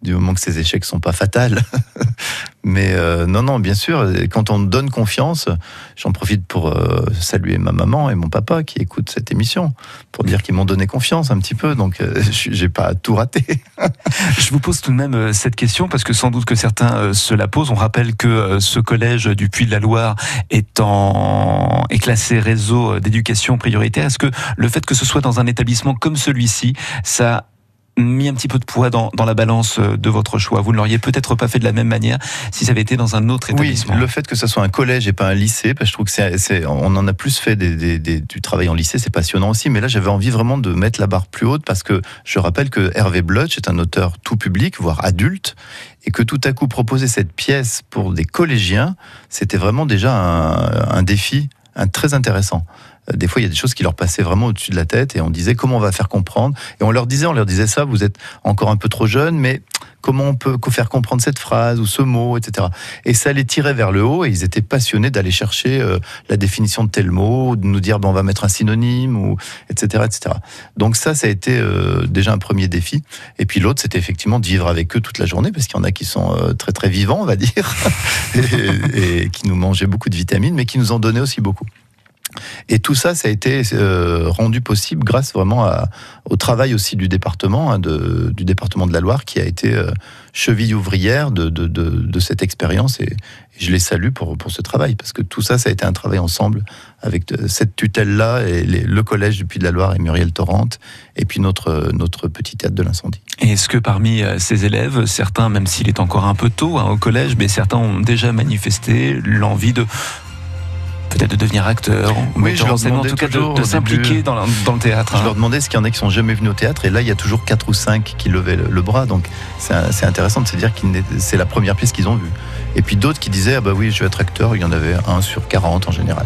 du moment que ces échecs sont pas fatals. Mais euh, non, non, bien sûr, quand on donne confiance, j'en profite pour euh, saluer ma maman et mon papa qui écoutent cette émission pour dire qu'ils m'ont donné confiance un petit peu. Donc, euh, j'ai pas tout raté. Je vous pose tout de même euh, cette question parce que sans doute que certains se la posent. On rappelle que ce collège du Puy de la Loire est, en... est classé réseau d'éducation prioritaire. Est-ce que le fait que ce soit dans un établissement comme celui-ci, ça mis un petit peu de poids dans, dans la balance euh, de votre choix Vous ne l'auriez peut-être pas fait de la même manière si ça avait été dans un autre Oui, établissement. le fait que ce soit un collège et pas un lycée, parce que je trouve que c'est, c'est- on en a plus fait des, des- des- du travail en lycée, c'est passionnant aussi. Mais là, j'avais envie vraiment de mettre la barre plus haute parce que je rappelle que Hervé Blutch est un auteur tout public, voire adulte, et que tout à coup proposer cette pièce pour des collégiens, c'était vraiment déjà un, un défi un, très intéressant. Euh, des fois il y a des choses qui leur passaient vraiment au-dessus de la tête et on disait comment on va faire comprendre? Et on leur disait on leur disait ça vous êtes encore un peu trop jeune mais comment on peut faire comprendre cette phrase ou ce mot etc et ça les tirait vers le haut et ils étaient passionnés d'aller chercher euh, la définition de tel mot de nous dire ben, on va mettre un synonyme ou etc etc donc ça ça a été euh, déjà un premier défi. Et puis l'autre c'était effectivement de vivre avec eux toute la journée parce qu'il y en a qui sont très très vivants on va dire et, et qui nous mangeaient beaucoup de vitamines mais qui nous en donnaient aussi beaucoup et tout ça, ça a été euh, rendu possible grâce vraiment au travail aussi du département, hein, de, du département de la Loire, qui a été euh, cheville ouvrière de, cette expérience. Et, je les salue pour, pour ce travail, parce que tout ça, ça a été un travail ensemble avec de- cette tutelle-là, et le collège du Puy de la Loire et Muriel Torrente, et puis notre, notre petit théâtre de l'incendie. Et est-ce que parmi euh, ces élèves, certains, même s'il est encore un peu tôt hein, au collège, mais certains ont déjà manifesté l'envie de peut-être de devenir acteur, ou Oui, je leur en tout cas de, s'impliquer dans, le théâtre. Je hein. leur demandais ce qu'il y en a qui sont jamais venus au théâtre, et là, il y a toujours quatre ou cinq qui levaient le, le bras, donc c'est intéressant de se dire que c'est la première pièce qu'ils ont vue. Et puis d'autres qui disaient, ah bah oui, je vais être acteur, il y en avait un sur 40 en général.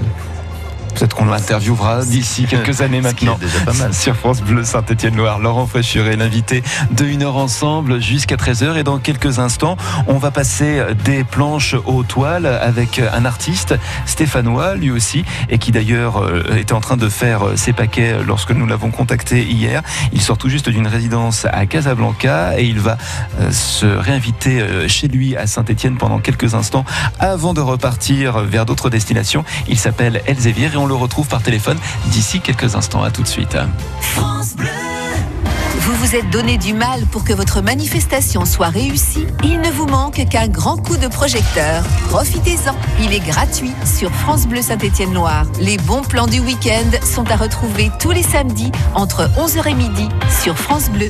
Peut-être qu'on l'interviewera d'ici quelques années maintenant. déjà pas mal. Sur France Bleu Saint-Étienne-Loire, Laurent Fauchuret, l'invité de une heure ensemble jusqu'à 13h. Et dans quelques instants, on va passer des planches aux toiles avec un artiste stéphanois, lui aussi, et qui d'ailleurs euh, était en train de faire euh, ses paquets lorsque nous l'avons contacté hier. Il sort tout juste d'une résidence à Casablanca et il va euh, se réinviter chez lui à Saint-Étienne pendant quelques instants avant de repartir vers d'autres destinations. Il s'appelle Elsevier on le retrouve par téléphone d'ici quelques instants. À tout de suite. Vous vous êtes donné du mal pour que votre manifestation soit réussie Il ne vous manque qu'un grand coup de projecteur. Profitez-en. Il est gratuit sur France Bleu Saint-Étienne-Loire. Les bons plans du week-end sont à retrouver tous les samedis entre 11h et midi sur France Bleu.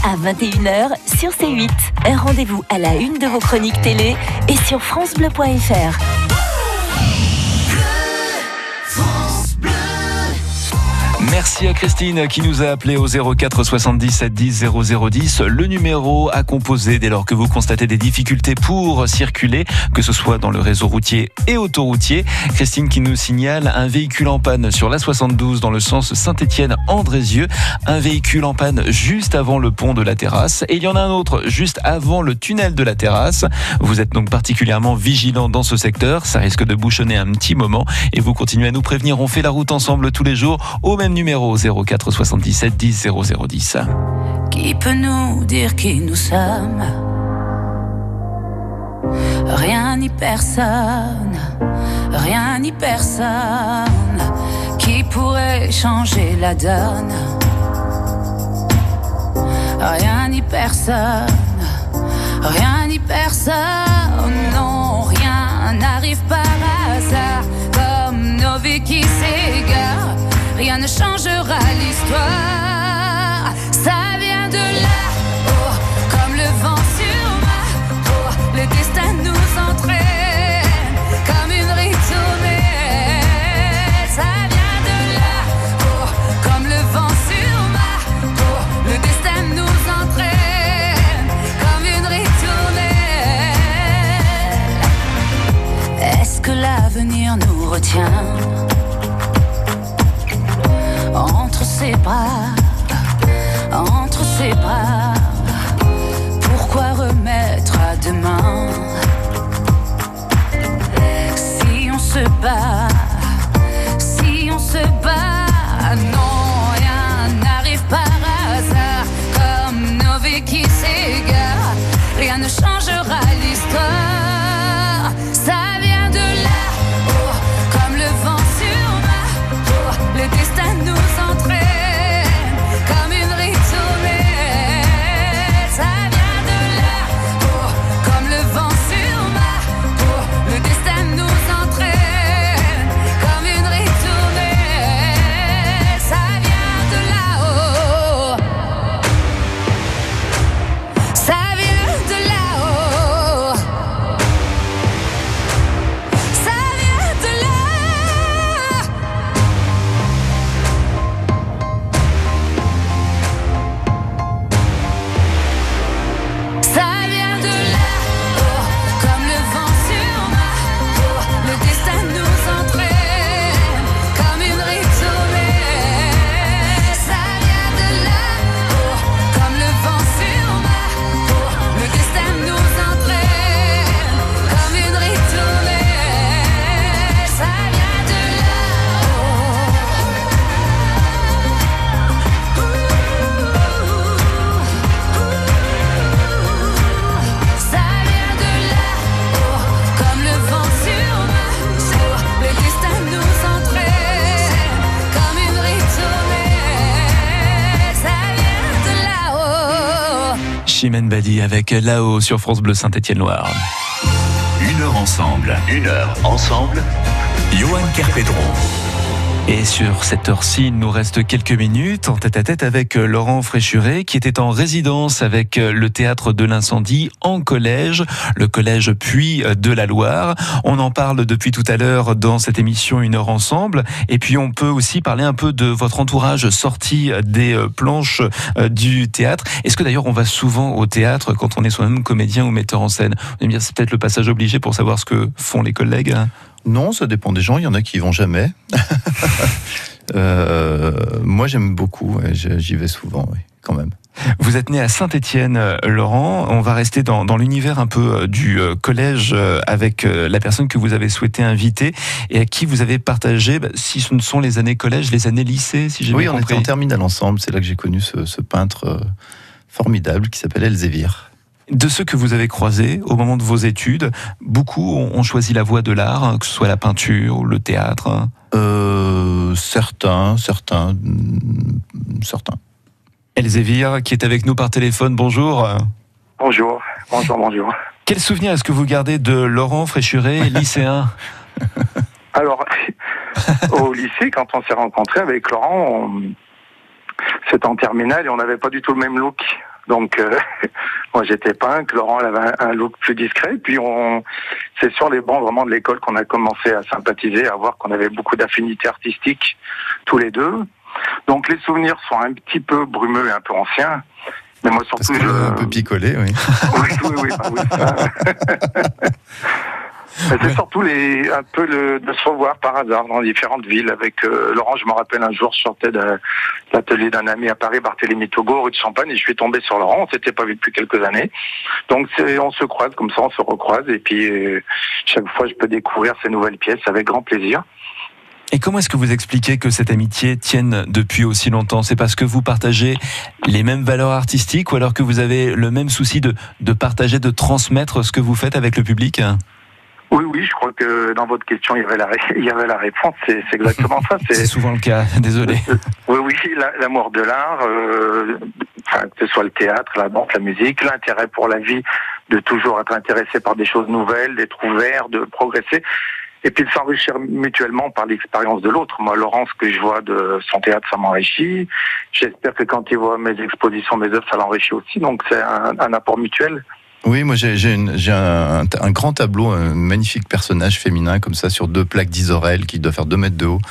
à 21h sur C8. Un rendez-vous à la une de vos chroniques télé et sur FranceBleu.fr. Merci à Christine qui nous a appelé au 04 77 10 0010. Le numéro à composer dès lors que vous constatez des difficultés pour circuler, que ce soit dans le réseau routier et autoroutier. Christine qui nous signale un véhicule en panne sur la 72 dans le sens Saint-Étienne-Andrézieux. Un véhicule en panne juste avant le pont de la terrasse. Et il y en a un autre juste avant le tunnel de la terrasse. Vous êtes donc particulièrement vigilant dans ce secteur. Ça risque de bouchonner un petit moment. Et vous continuez à nous prévenir. On fait la route ensemble tous les jours au même numéro 04 77 10 0010. Qui peut nous dire qui nous sommes? Rien ni personne, rien ni personne qui pourrait changer la donne. Rien ni personne, rien ni personne, non, rien n'arrive par hasard comme nos vies qui s'égarent. Rien ne changera l'histoire. Ça vient de là, oh, comme le vent sur ma peau. Le destin nous entraîne comme une ritournelle. Ça vient de là, oh, comme le vent sur ma. Le destin nous entraîne comme une ritournelle. Est-ce que l'avenir nous retient? Ses bras, entre ses bras. Pourquoi remettre à demain? Si on se bat, avec là-haut sur France Bleu Saint-Étienne-Loire. Une heure ensemble, une heure ensemble. Johan Kerpedron. Et sur cette heure-ci, il nous reste quelques minutes en tête à tête avec euh, Laurent Fréchuret qui était en résidence avec euh, le théâtre de l'incendie en collège, le collège Puy de la Loire. On en parle depuis tout à l'heure dans cette émission Une heure ensemble. Et puis on peut aussi parler un peu de votre entourage sorti des euh, planches du théâtre. Est-ce que d'ailleurs on va souvent au théâtre quand on est soi-même comédien ou metteur en scène? C'est peut-être le passage obligé pour savoir ce que font les collègues. Non, ça dépend des gens. Il y en a qui y vont jamais. Euh, moi, j'aime beaucoup. J'y vais souvent, oui, quand même. Vous êtes né à Saint-Étienne, euh, Laurent. On va rester dans, dans l'univers un peu euh, du collège avec la personne que vous avez souhaité inviter et à qui vous avez partagé, bah, si ce ne sont les années collège, les années lycée, si j'ai Oui, bien on était compris. en terminale ensemble. C'est là que j'ai connu ce, ce peintre formidable qui s'appelle Elzévir. De ceux que vous avez croisés au moment de vos études, beaucoup ont, choisi la voie de l'art, que ce soit la peinture ou le théâtre. Euh, certains, certains, mm, certains. Elzévir, qui est avec nous par téléphone, bonjour. Bonjour, bonjour, bonjour. Quel souvenir est-ce que vous gardez de Laurent Fréchuret, lycéen Alors, au lycée, quand on s'est rencontrés avec Laurent, on- c'était en terminale et on n'avait pas du tout le même look. Donc, euh, moi j'étais punk, Laurent elle avait un, un look plus discret. Puis, on, c'est sur les bancs vraiment de l'école qu'on a commencé à sympathiser, à voir qu'on avait beaucoup d'affinités artistiques tous les deux. Donc, les souvenirs sont un petit peu brumeux et un peu anciens. Mais moi Parce surtout, que je- un peu picolé, oui. oui, oui, oui, bah oui, ça. C'est surtout un peu de se revoir par hasard dans différentes villes. Avec euh, Laurent, je me rappelle un jour, je sortais de l'atelier d'un ami à Paris, Barthélemy Togo, rue de Champagne, et je suis tombé sur Laurent. On s'était pas vu depuis quelques années. Donc on se croise comme ça, on se recroise, et puis euh, chaque fois, je peux découvrir ces nouvelles pièces avec grand plaisir. Et comment est-ce que vous expliquez que cette amitié tienne depuis aussi longtemps? C'est parce que vous partagez les mêmes valeurs artistiques ou alors que vous avez le même souci de partager, de transmettre ce que vous faites avec le public? Oui, oui, je crois que dans votre question, il y avait la, ré- il y avait la réponse. C'est, exactement ça. C'est souvent le cas, désolé. Oui, oui, la- l'amour de l'art, euh, enfin, que ce soit le théâtre, la danse, la musique, l'intérêt pour la vie, de toujours être intéressé par des choses nouvelles, d'être ouvert, de progresser, et puis de s'enrichir mutuellement par l'expérience de l'autre. Moi, Laurent, ce que je vois de son théâtre, ça m'enrichit. J'espère que quand il voit mes expositions, mes œuvres, ça l'enrichit aussi. Donc c'est un, un apport mutuel. Oui, moi j'ai un, un grand tableau, un magnifique personnage féminin comme ça sur deux plaques d'Isorel qui doit faire 2 mètres de haut,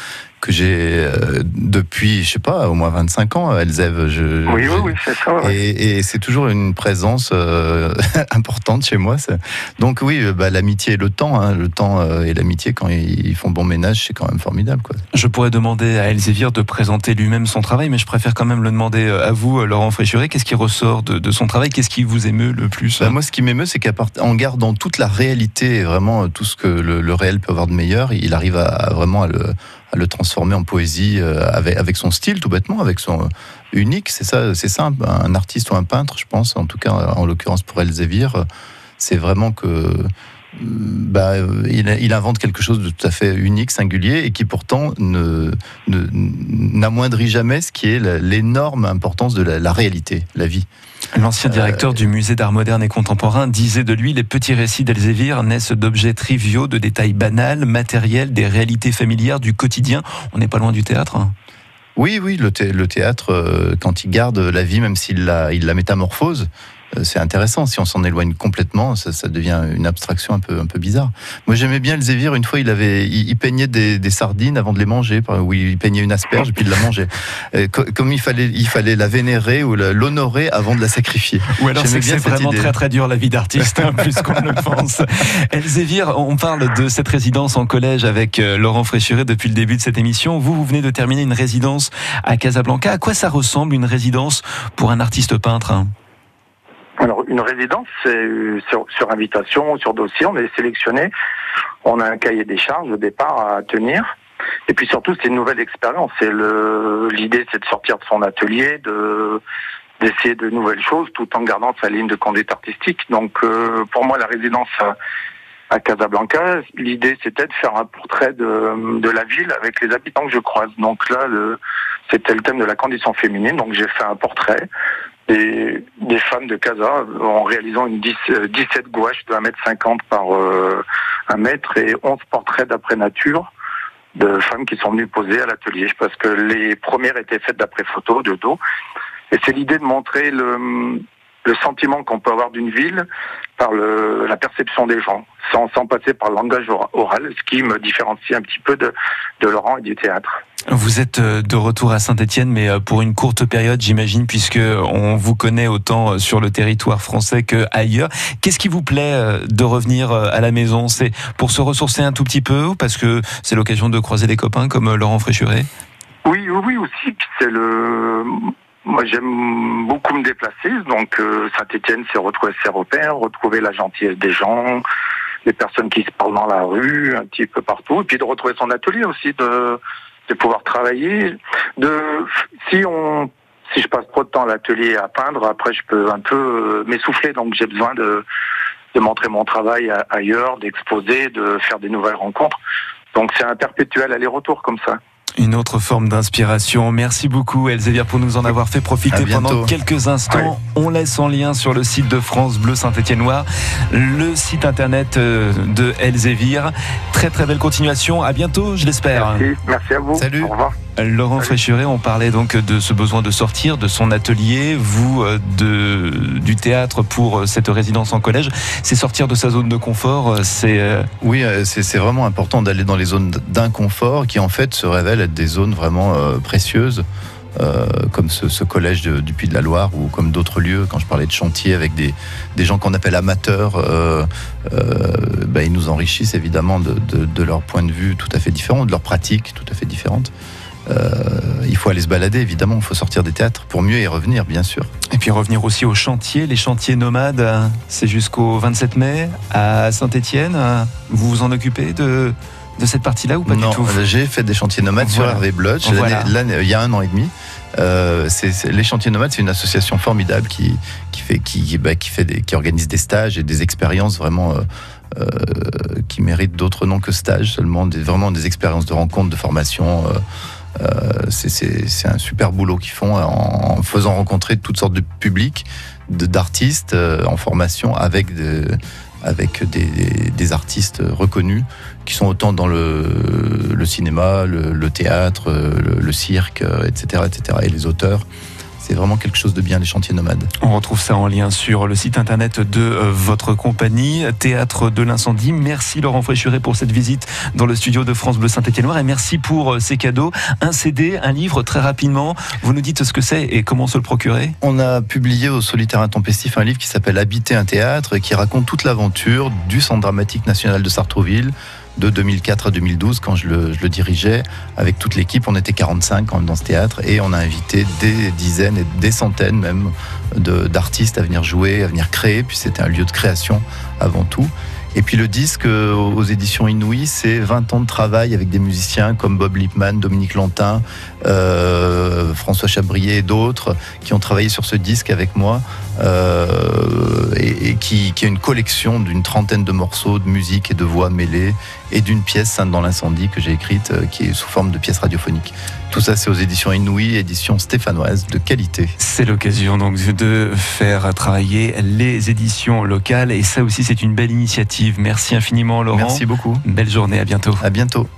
que j'ai euh, depuis, je sais pas, au moins 25 ans, Elzève. Je, Oui, oui, oui, c'est ça. ouais. Et, et c'est toujours une présence euh, importante chez moi. ça. Donc oui, euh, bah, l'amitié et le temps, hein, le temps euh, et l'amitié quand ils font bon ménage, c'est quand même formidable. Quoi. Je pourrais demander à Elzévir de présenter lui-même son travail, mais je préfère quand même le demander à vous, Laurent Fréchuret. Qu'est-ce qui ressort de, de son travail? Qu'est-ce qui vous émeut le plus Bah, moi, ce qui m'émeut, c'est qu'en gardant toute la réalité et vraiment tout ce que le, le réel peut avoir de meilleur, il arrive à, à vraiment à le, à le transformer en poésie euh, avec, son style, tout bêtement, avec son euh, unique. C'est ça, c'est ça, un, artiste ou un peintre, je pense. En tout cas, en l'occurrence pour Elzévir, euh, c'est vraiment que bah, il, invente quelque chose de tout à fait unique, singulier, et qui pourtant ne n'amoindrit jamais ce qui est l'énorme importance de la réalité, la vie. L'ancien directeur du musée d'art moderne et contemporain disait de lui Les petits récits d'Elzévir naissent d'objets triviaux, de détails banals, matériels, des réalités familières du quotidien. On n'est pas loin du théâtre. hein. Oui, oui, le, thé- le théâtre, euh, quand il garde la vie, même s'il la, il la métamorphose, euh, c'est intéressant. Si on s'en éloigne complètement, ça, ça devient une abstraction un peu, un peu bizarre. Moi, j'aimais bien le Zévir. Une fois, il avait, il, il peignait des, des sardines avant de les manger, ou il peignait une asperge puis il la mangeait. Euh, co- comme il fallait, il fallait la vénérer ou l'honorer avant de la sacrifier. Ou alors c'est vraiment idée. très très dur la vie d'artiste, hein, plus qu'on ne le pense. Elzévir, on parle de cette résidence en collège avec euh, Laurent Fréchuret depuis le début de cette émission. Vous, vous venez de terminer une résidence à Casablanca. À quoi ça ressemble une résidence pour un artiste peintre hein? Alors, une résidence, c'est euh, sur, invitation, sur dossier, on est sélectionné. On a un cahier des charges au départ à tenir. Et puis surtout, c'est une nouvelle expérience. L'idée, c'est de sortir de son atelier, de d'essayer de nouvelles choses, tout en gardant sa ligne de conduite artistique. Donc, euh, pour moi, la résidence à, Casablanca, l'idée, c'était de faire un portrait de, de la ville avec les habitants que je croise. Donc là, c'était le thème de la condition féminine. Donc, j'ai fait un portrait des, des femmes de Casa en réalisant une 10, euh, 17 gouaches de 1m50 par euh, 1 mètre et 11 portraits d'après nature de femmes qui sont venues poser à l'atelier parce que les premières étaient faites d'après photo de dos. Et c'est l'idée de montrer le, le sentiment qu'on peut avoir d'une ville par le, la perception des gens, sans, sans passer par le langage ora- oral, ce qui me différencie un petit peu de, de Laurent et du théâtre. Vous êtes euh, de retour à Saint-Etienne, mais euh, pour une courte période, j'imagine, puisque on vous connaît autant euh, sur le territoire français qu'ailleurs. Qu'est-ce qui vous plaît de revenir à la maison? C'est pour se ressourcer un tout petit peu, ou parce que c'est l'occasion de croiser des copains comme Laurent Fréchuret Oui, oui, aussi. C'est le. Moi, j'aime beaucoup me déplacer. Donc, euh, Saint-Étienne, c'est retrouver ses repères, retrouver la gentillesse des gens, les personnes qui se parlent dans la rue, un petit peu partout, et puis de retrouver son atelier aussi, de, de pouvoir travailler. De si on si je passe trop de temps à l'atelier à peindre, après je peux un peu euh, m'essouffler. Donc, j'ai besoin de de montrer mon travail ailleurs, d'exposer, de faire des nouvelles rencontres. Donc, c'est un perpétuel aller-retour comme ça. Une autre forme d'inspiration. Merci beaucoup Elzévier pour nous en avoir fait profiter pendant quelques instants. On laisse en lien sur le site de France Bleu Saint-Étienne-Noir le site internet euh, de Elzévier. Très très belle continuation. À bientôt, je l'espère. Merci, merci à vous. Salut. Au revoir. Laurent Fréchuret, on parlait donc de ce besoin de sortir de son atelier, vous euh, de, du théâtre pour euh, cette résidence en collège. C'est sortir de sa zone de confort, euh, c'est Oui, c'est vraiment important d'aller dans les zones d'inconfort qui en fait se révèlent être des zones vraiment précieuses. euh, comme ce, ce collège de- du Puy de la Loire ou comme d'autres lieux, quand je parlais de chantier avec des, des gens qu'on appelle amateurs, euh, euh, ben, ils nous enrichissent évidemment de, de- de leur point de vue tout à fait différent, de leur pratique tout à fait différente. Euh, il faut aller se balader, évidemment, il faut sortir des théâtres pour mieux y revenir, bien sûr. Et puis revenir aussi aux chantiers, les chantiers nomades, c'est jusqu'au 27 mai à Saint-Étienne. Vous vous en occupez de, de cette partie-là ou pas non, du tout j'ai fait des chantiers nomades sur. Hervé Blotch Voilà. il y a un an et demi. Euh, les chantiers nomades, c'est une association formidable qui, qui, fait, qui, bah, qui, fait des, qui organise des stages et des expériences vraiment euh, euh, qui méritent d'autres noms que stages, seulement des, vraiment des expériences de rencontres, de formation. Euh, euh, c'est- un super boulot qu'ils font en, en faisant rencontrer toutes sortes de publics, d'artistes euh, en formation avec, de- avec des, artistes reconnus qui sont autant dans le, cinéma, le, théâtre, le, le cirque, euh, etc., etc. Et les auteurs. C'est vraiment quelque chose de bien, les chantiers nomades. On retrouve ça en lien sur le site internet de euh, votre compagnie, Théâtre de l'Incendie. Merci Laurent Fréchuret pour cette visite dans le studio de France Bleu Saint-Étienne-Noir et merci pour euh, ces cadeaux. Un CD, un livre très rapidement. Vous nous dites ce que c'est et comment se le procurer On a publié au Solitaire Intempestif un livre qui s'appelle Habiter un théâtre et qui raconte toute l'aventure du Centre dramatique national de Sartrouville de 2004 à 2012 quand je le, dirigeais avec toute l'équipe. On était 45 quand même dans ce théâtre et on a invité des dizaines et des centaines même d'artistes à venir jouer, à venir créer. Puis c'était un lieu de création avant tout. Et puis le disque euh, aux éditions Inouï, c'est 20 ans de travail avec des musiciens comme Bob Lipman, Dominique Lantin, euh, François Chabrier et d'autres qui ont travaillé sur ce disque avec moi euh, et, et qui, qui a une collection d'une trentaine de morceaux de musique et de voix mêlées et d'une pièce Sainte dans l'incendie que j'ai écrite euh, qui est sous forme de pièce radiophonique. Tout ça c'est aux éditions Inouï, édition stéphanoise de qualité. C'est l'occasion donc de faire travailler les éditions locales et ça aussi c'est une belle initiative. Merci infiniment Laurent. Merci beaucoup. Belle journée, à bientôt. À bientôt.